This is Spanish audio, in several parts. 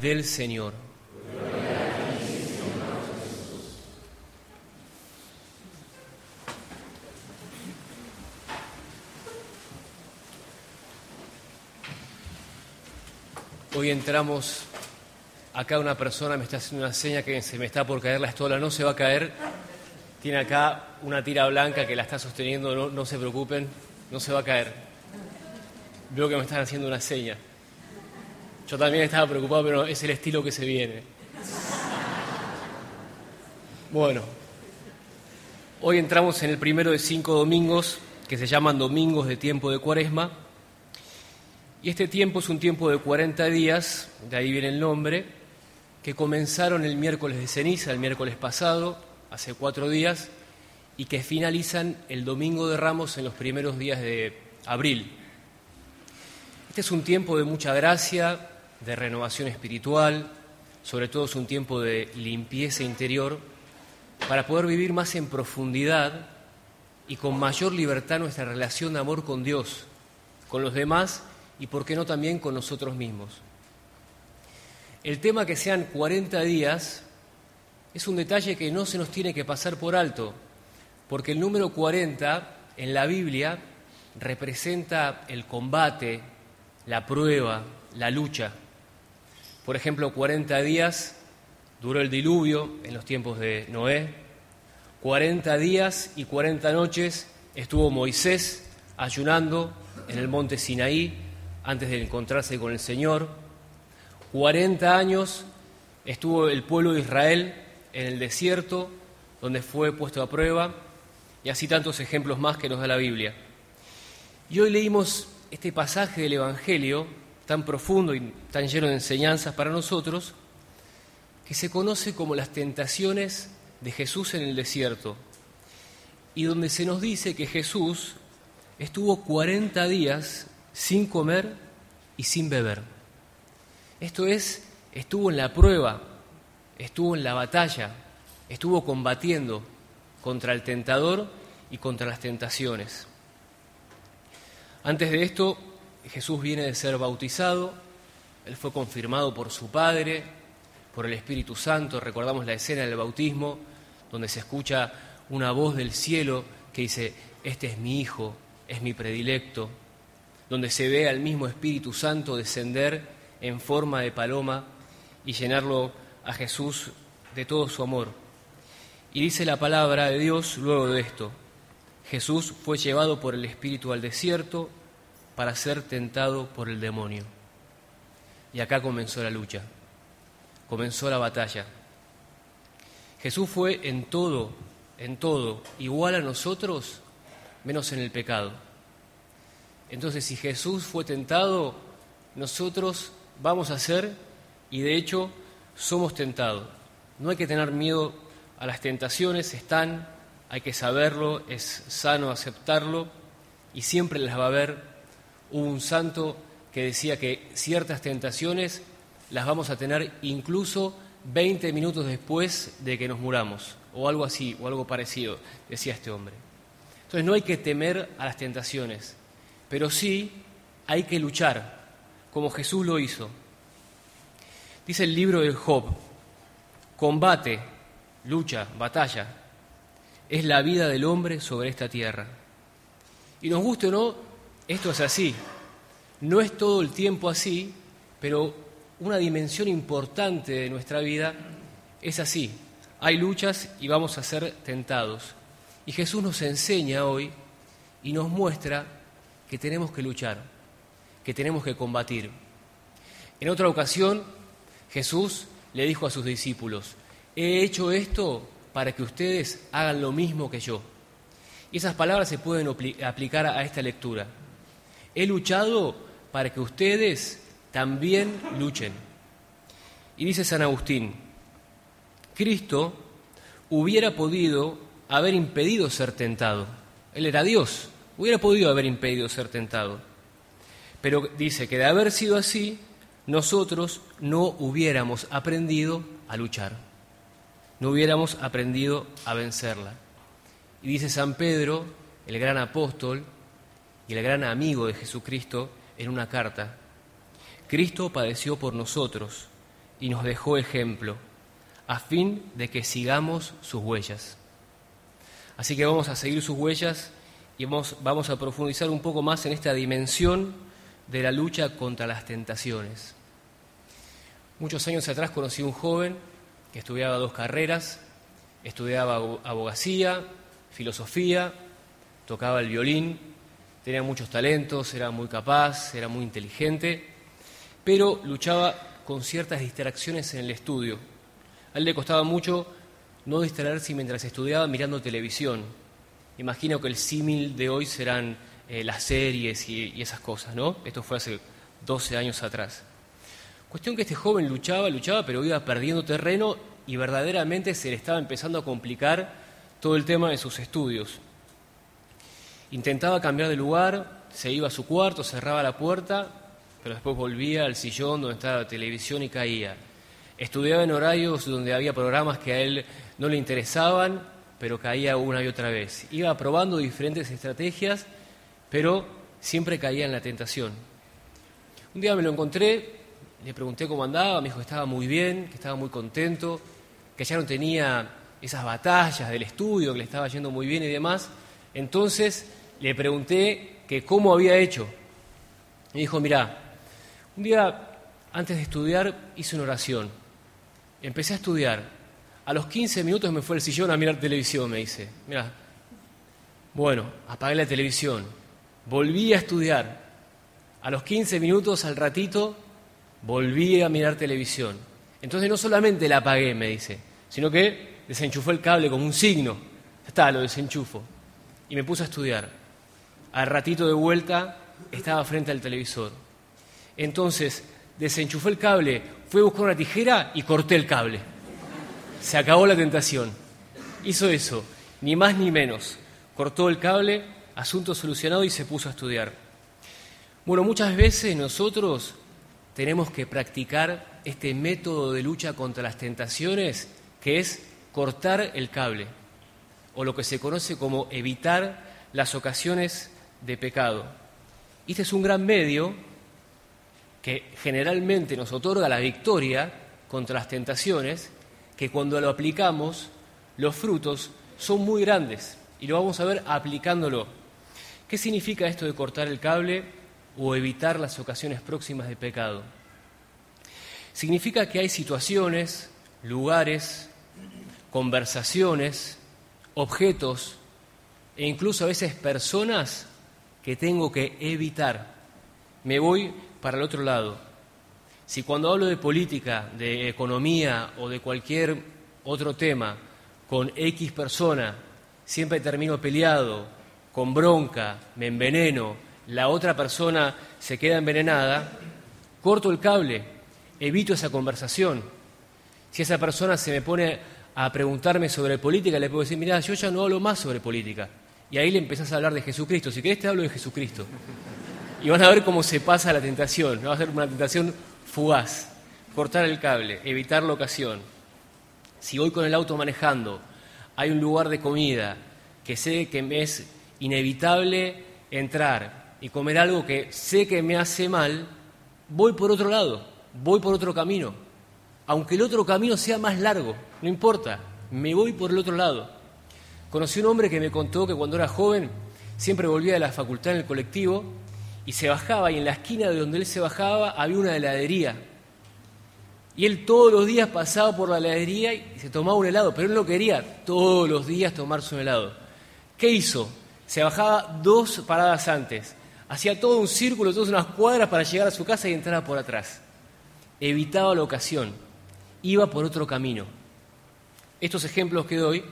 del Señor. Hoy entramos, acá una persona me está haciendo una seña que se me está por caer la estola, no se va a caer. Tiene acá una tira blanca que la está sosteniendo, no, no se preocupen, no se va a caer. Veo que me están haciendo una seña. Yo también estaba preocupado, pero es el estilo que se viene. Bueno, hoy entramos en el primero de cinco domingos que se llaman domingos de tiempo de cuaresma. Y este tiempo es un tiempo de 40 días, de ahí viene el nombre, que comenzaron el miércoles de ceniza, el miércoles pasado, hace cuatro días, y que finalizan el domingo de ramos en los primeros días de abril. Este es un tiempo de mucha gracia, de renovación espiritual, sobre todo es un tiempo de limpieza interior, para poder vivir más en profundidad y con mayor libertad nuestra relación de amor con Dios, con los demás y, por qué no, también con nosotros mismos. El tema que sean 40 días es un detalle que no se nos tiene que pasar por alto, porque el número 40 en la Biblia representa el combate, la prueba, la lucha. Por ejemplo, 40 días duró el diluvio en los tiempos de Noé, 40 días y 40 noches estuvo Moisés ayunando en el monte Sinaí antes de encontrarse con el Señor. 40 años estuvo el pueblo de Israel en el desierto, donde fue puesto a prueba, y así tantos ejemplos más que nos da la Biblia. Y hoy leímos este pasaje del Evangelio, tan profundo y tan lleno de enseñanzas para nosotros, que se conoce como las tentaciones de Jesús en el desierto, y donde se nos dice que Jesús estuvo 40 días sin comer y sin beber. Esto es, estuvo en la prueba, estuvo en la batalla, estuvo combatiendo contra el tentador y contra las tentaciones. Antes de esto, Jesús viene de ser bautizado, él fue confirmado por su Padre, por el Espíritu Santo, recordamos la escena del bautismo, donde se escucha una voz del cielo que dice, este es mi Hijo, es mi predilecto, donde se ve al mismo Espíritu Santo descender en forma de paloma y llenarlo a Jesús de todo su amor. Y dice la palabra de Dios luego de esto, Jesús fue llevado por el Espíritu al desierto para ser tentado por el demonio. Y acá comenzó la lucha, comenzó la batalla. Jesús fue en todo, en todo, igual a nosotros, menos en el pecado. Entonces, si Jesús fue tentado, nosotros vamos a ser, y de hecho somos tentados. No hay que tener miedo a las tentaciones, están, hay que saberlo, es sano aceptarlo, y siempre las va a haber. Hubo un santo que decía que ciertas tentaciones las vamos a tener incluso 20 minutos después de que nos muramos, o algo así, o algo parecido, decía este hombre. Entonces no hay que temer a las tentaciones, pero sí hay que luchar, como Jesús lo hizo. Dice el libro de Job, combate, lucha, batalla, es la vida del hombre sobre esta tierra. Y nos guste o no, esto es así. No es todo el tiempo así, pero una dimensión importante de nuestra vida es así. Hay luchas y vamos a ser tentados. Y Jesús nos enseña hoy y nos muestra que tenemos que luchar, que tenemos que combatir. En otra ocasión, Jesús le dijo a sus discípulos, he hecho esto para que ustedes hagan lo mismo que yo. Y esas palabras se pueden aplicar a esta lectura. He luchado para que ustedes también luchen. Y dice San Agustín, Cristo hubiera podido haber impedido ser tentado. Él era Dios, Hubiera podido haber impedido ser tentado. Pero dice que de haber sido así, nosotros no hubiéramos aprendido a luchar, no hubiéramos aprendido a vencerla. Y dice San Pedro, el gran apóstol y el gran amigo de Jesucristo, en una carta, Cristo padeció por nosotros, y nos dejó ejemplo, a fin de que sigamos sus huellas. Así que vamos a seguir sus huellas y vamos, vamos a profundizar un poco más en esta dimensión de la lucha contra las tentaciones. Muchos años atrás conocí a un joven que estudiaba dos carreras, estudiaba abogacía, filosofía, tocaba el violín, tenía muchos talentos, era muy capaz, era muy inteligente, pero luchaba con ciertas distracciones en el estudio. A él le costaba mucho no distraerse mientras estudiaba mirando televisión. Imagino que el símil de hoy serán eh, las series y, y, esas cosas, ¿no? Esto fue hace 12 años atrás. Cuestión que este joven luchaba, luchaba, pero iba perdiendo terreno y verdaderamente se le estaba empezando a complicar todo el tema de sus estudios. Intentaba cambiar de lugar, se iba a su cuarto, cerraba la puerta, pero después volvía al sillón donde estaba la televisión y caía. Estudiaba en horarios donde había programas que a él no le interesaban, pero caía una y otra vez. Iba probando diferentes estrategias, pero siempre caía en la tentación. Un día me lo encontré, le pregunté cómo andaba, me dijo que estaba muy bien, que estaba muy contento, que ya no tenía esas batallas del estudio, que le estaba yendo muy bien y demás. Entonces le pregunté que cómo había hecho. Me dijo, mira, un día antes de estudiar hice una oración. Empecé a estudiar. A los 15 minutos me fue al sillón a mirar televisión, me dice. Mira, bueno, apagué la televisión. Volví a estudiar. A los 15 minutos, al ratito, volví a mirar televisión. Entonces no solamente la apagué, me dice, sino que desenchufó el cable como un signo. Está, lo desenchufo. Y me puse a estudiar. Al ratito de vuelta estaba frente al televisor. Entonces desenchufó el cable, fue a buscar una tijera y corté el cable. Se acabó la tentación. Hizo eso, ni más ni menos. Cortó el cable, asunto solucionado y se puso a estudiar. Bueno, muchas veces nosotros tenemos que practicar este método de lucha contra las tentaciones, que es cortar el cable, o lo que se conoce como evitar las ocasiones de pecado. Este es un gran medio que generalmente nos otorga la victoria contra las tentaciones, que cuando lo aplicamos, los frutos son muy grandes, y lo vamos a ver aplicándolo. ¿Qué significa esto de cortar el cable o evitar las ocasiones próximas de pecado? Significa que hay situaciones, lugares, conversaciones, objetos e incluso a veces personas que tengo que evitar. Me voy para el otro lado. Si cuando hablo de política, de economía o de cualquier otro tema con X persona siempre termino peleado, con bronca, me enveneno, la otra persona se queda envenenada, corto el cable, evito esa conversación. Si esa persona se me pone a preguntarme sobre política, le puedo decir, mira, yo ya no hablo más sobre política. Y ahí le empezás a hablar de Jesucristo. Si querés te hablo de Jesucristo. Y van a ver cómo se pasa la tentación. Va a ser una tentación fugaz. Cortar el cable, evitar la ocasión. Si voy con el auto manejando, hay un lugar de comida que sé que me es inevitable entrar y comer algo que sé que me hace mal, voy por otro lado, voy por otro camino. Aunque el otro camino sea más largo, no importa, me voy por el otro lado. Conocí un hombre que me contó que cuando era joven siempre volvía de la facultad en el colectivo y se bajaba y en la esquina de donde él se bajaba había una heladería. Y él todos los días pasaba por la heladería y se tomaba un helado, pero él no quería todos los días tomarse un helado. ¿Qué hizo? Se bajaba dos paradas antes, hacía todo un círculo, todas unas cuadras para llegar a su casa y entrar por atrás. Evitaba la ocasión, iba por otro camino. Estos ejemplos que doy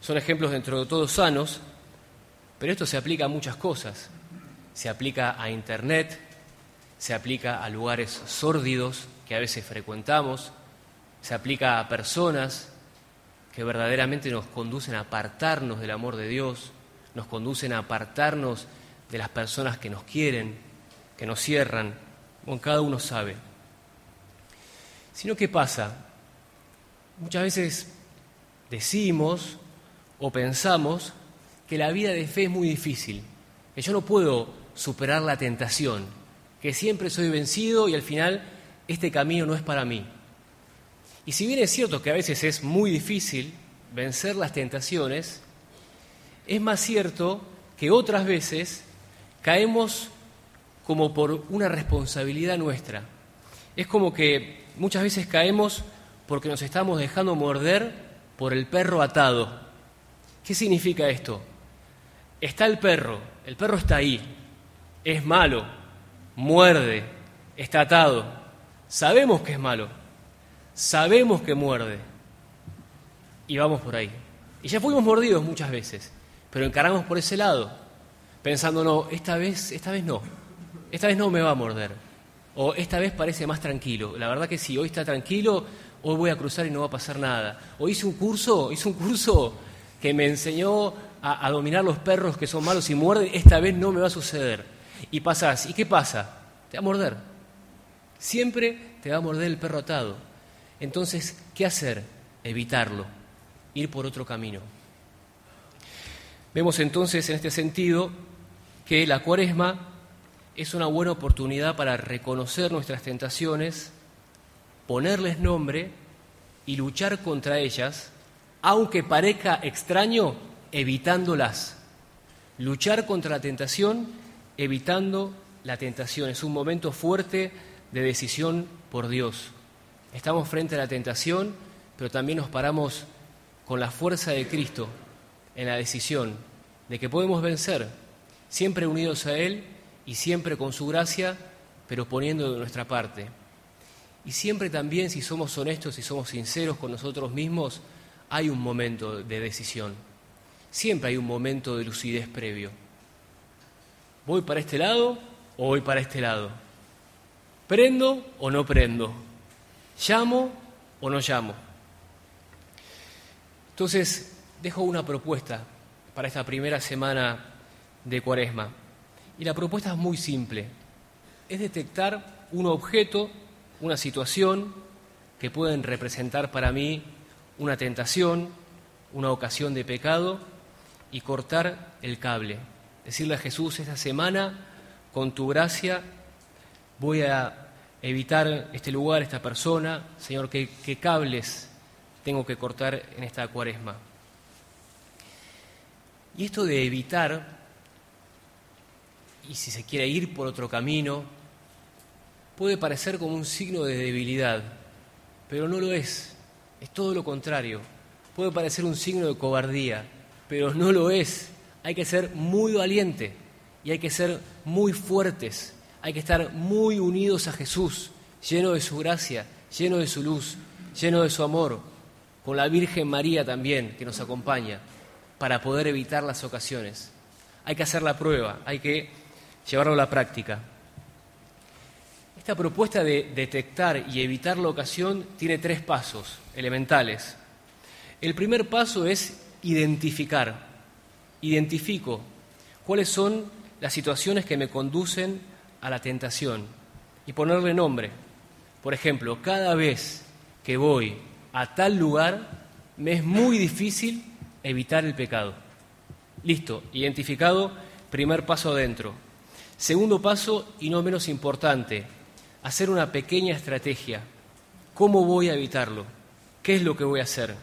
son ejemplos dentro de todos sanos, pero esto se aplica a muchas cosas se aplica a Internet, se aplica a lugares sórdidos que a veces frecuentamos, se aplica a personas que verdaderamente nos conducen a apartarnos del amor de Dios, nos conducen a apartarnos de las personas que nos quieren, que nos cierran, como cada uno sabe. Sino, ¿qué pasa? Muchas veces decimos o pensamos que la vida de fe es muy difícil, que yo no puedo superar la tentación, que siempre soy vencido y al final este camino no es para mí. Y si bien es cierto que a veces es muy difícil vencer las tentaciones, es más cierto que otras veces caemos como por una responsabilidad nuestra. Es como que muchas veces caemos porque nos estamos dejando morder por el perro atado. ¿Qué significa esto? Está el perro, el perro está ahí, es malo, muerde, está atado. Sabemos que es malo, sabemos que muerde y vamos por ahí. Y ya fuimos mordidos muchas veces, pero encaramos por ese lado, pensando, no, esta vez, esta vez no, esta vez no me va a morder, o esta vez parece más tranquilo. La verdad que sí, hoy está tranquilo, hoy voy a cruzar y no va a pasar nada. O hice un curso, hice un curso que me enseñó a, dominar los perros que son malos y muerden, esta vez no me va a suceder. Y pasás, ¿y qué pasa? Te va a morder. Siempre te va a morder el perro atado. Entonces, ¿qué hacer? Evitarlo, ir por otro camino. Vemos entonces en este sentido que la cuaresma es una buena oportunidad para reconocer nuestras tentaciones, ponerles nombre y luchar contra ellas, aunque parezca extraño, evitándolas. Luchar contra la tentación, evitando la tentación. Es un momento fuerte de decisión por Dios. Estamos frente a la tentación, pero también nos paramos con la fuerza de Cristo en la decisión de que podemos vencer, siempre unidos a Él y siempre con su gracia, pero poniendo de nuestra parte. Y siempre también, si somos honestos y somos sinceros con nosotros mismos, hay un momento de decisión. Siempre hay un momento de lucidez previo. ¿Voy para este lado o voy para este lado? ¿Prendo o no prendo? ¿Llamo o no llamo? Entonces, dejo una propuesta para esta primera semana de Cuaresma. Y la propuesta es muy simple. Es detectar un objeto, una situación que pueden representar para mí una tentación, una ocasión de pecado y cortar el cable. Decirle a Jesús esta semana, con tu gracia, voy a evitar este lugar, esta persona, Señor, ¿qué, cables tengo que cortar en esta cuaresma? Y esto de evitar, y si se quiere ir por otro camino, puede parecer como un signo de debilidad, pero no lo es, es todo lo contrario. Puede parecer un signo de cobardía, pero no lo es. Hay que ser muy valiente y hay que ser muy fuertes hay que estar muy unidos a Jesús, lleno de su gracia, lleno de su luz, lleno de su amor, con la Virgen María también que nos acompaña, para poder evitar las ocasiones. Hay que hacer la prueba, hay que llevarlo a la práctica. Esta propuesta de detectar y evitar la ocasión tiene tres pasos elementales. El primer paso es identificar. Identifico cuáles son las situaciones que me conducen a la tentación y ponerle nombre. Por ejemplo, cada vez que voy a tal lugar, me es muy difícil evitar el pecado. Listo, identificado, primer paso adentro. Segundo paso, y no menos importante, hacer una pequeña estrategia. ¿Cómo voy a evitarlo? ¿Qué es lo que voy a hacer?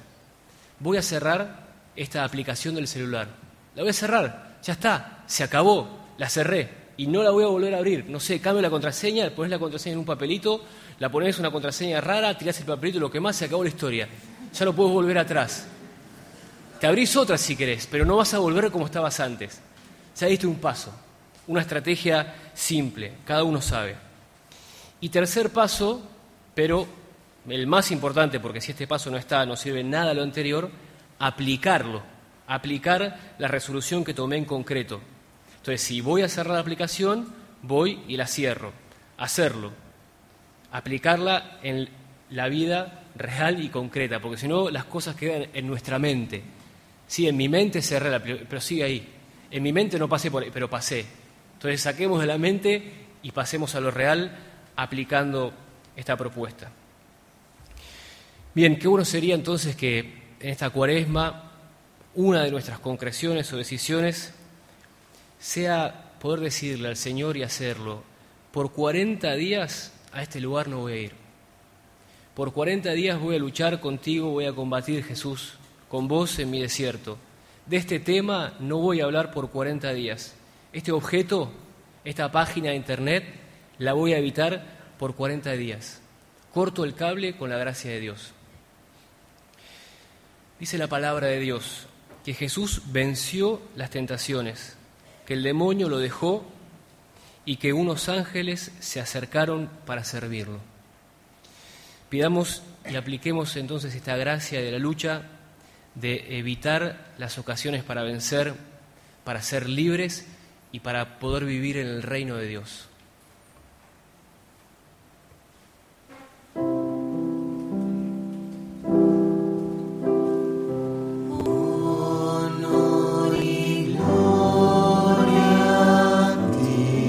Voy a cerrar esta aplicación del celular. La voy a cerrar, ya está, se acabó, la cerré y no la voy a volver a abrir. No sé, cambio la contraseña, pones la contraseña en un papelito, la pones una contraseña rara, tirás el papelito, lo que más, se acabó la historia. Ya no puedes volver atrás. Te abrís otra si querés, pero no vas a volver como estabas antes. Ya diste un paso, una estrategia simple, cada uno sabe. Y tercer paso, pero el más importante, porque si este paso no está, no sirve nada lo anterior, aplicarlo, aplicar la resolución que tomé en concreto. Entonces, si voy a cerrar la aplicación, voy y la cierro. Hacerlo. Aplicarla en la vida real y concreta, porque si no, las cosas quedan en nuestra mente. Sí, en mi mente cerré la pero sigue ahí. En mi mente no pasé por ahí, pero pasé. Entonces, saquemos de la mente y pasemos a lo real aplicando esta propuesta. Bien, qué bueno sería entonces que en esta cuaresma una de nuestras concreciones o decisiones sea poder decirle al Señor y hacerlo, por 40 días a este lugar no voy a ir. Por 40 días voy a luchar contigo, voy a combatir Jesús, con vos en mi desierto. De este tema no voy a hablar por 40 días. Este objeto, esta página de internet, la voy a evitar por 40 días. Corto el cable con la gracia de Dios. Dice la palabra de Dios que Jesús venció las tentaciones, que el demonio lo dejó y que unos ángeles se acercaron para servirlo. Pidamos y apliquemos entonces esta gracia de la lucha de evitar las ocasiones para vencer, para ser libres y para poder vivir en el reino de Dios.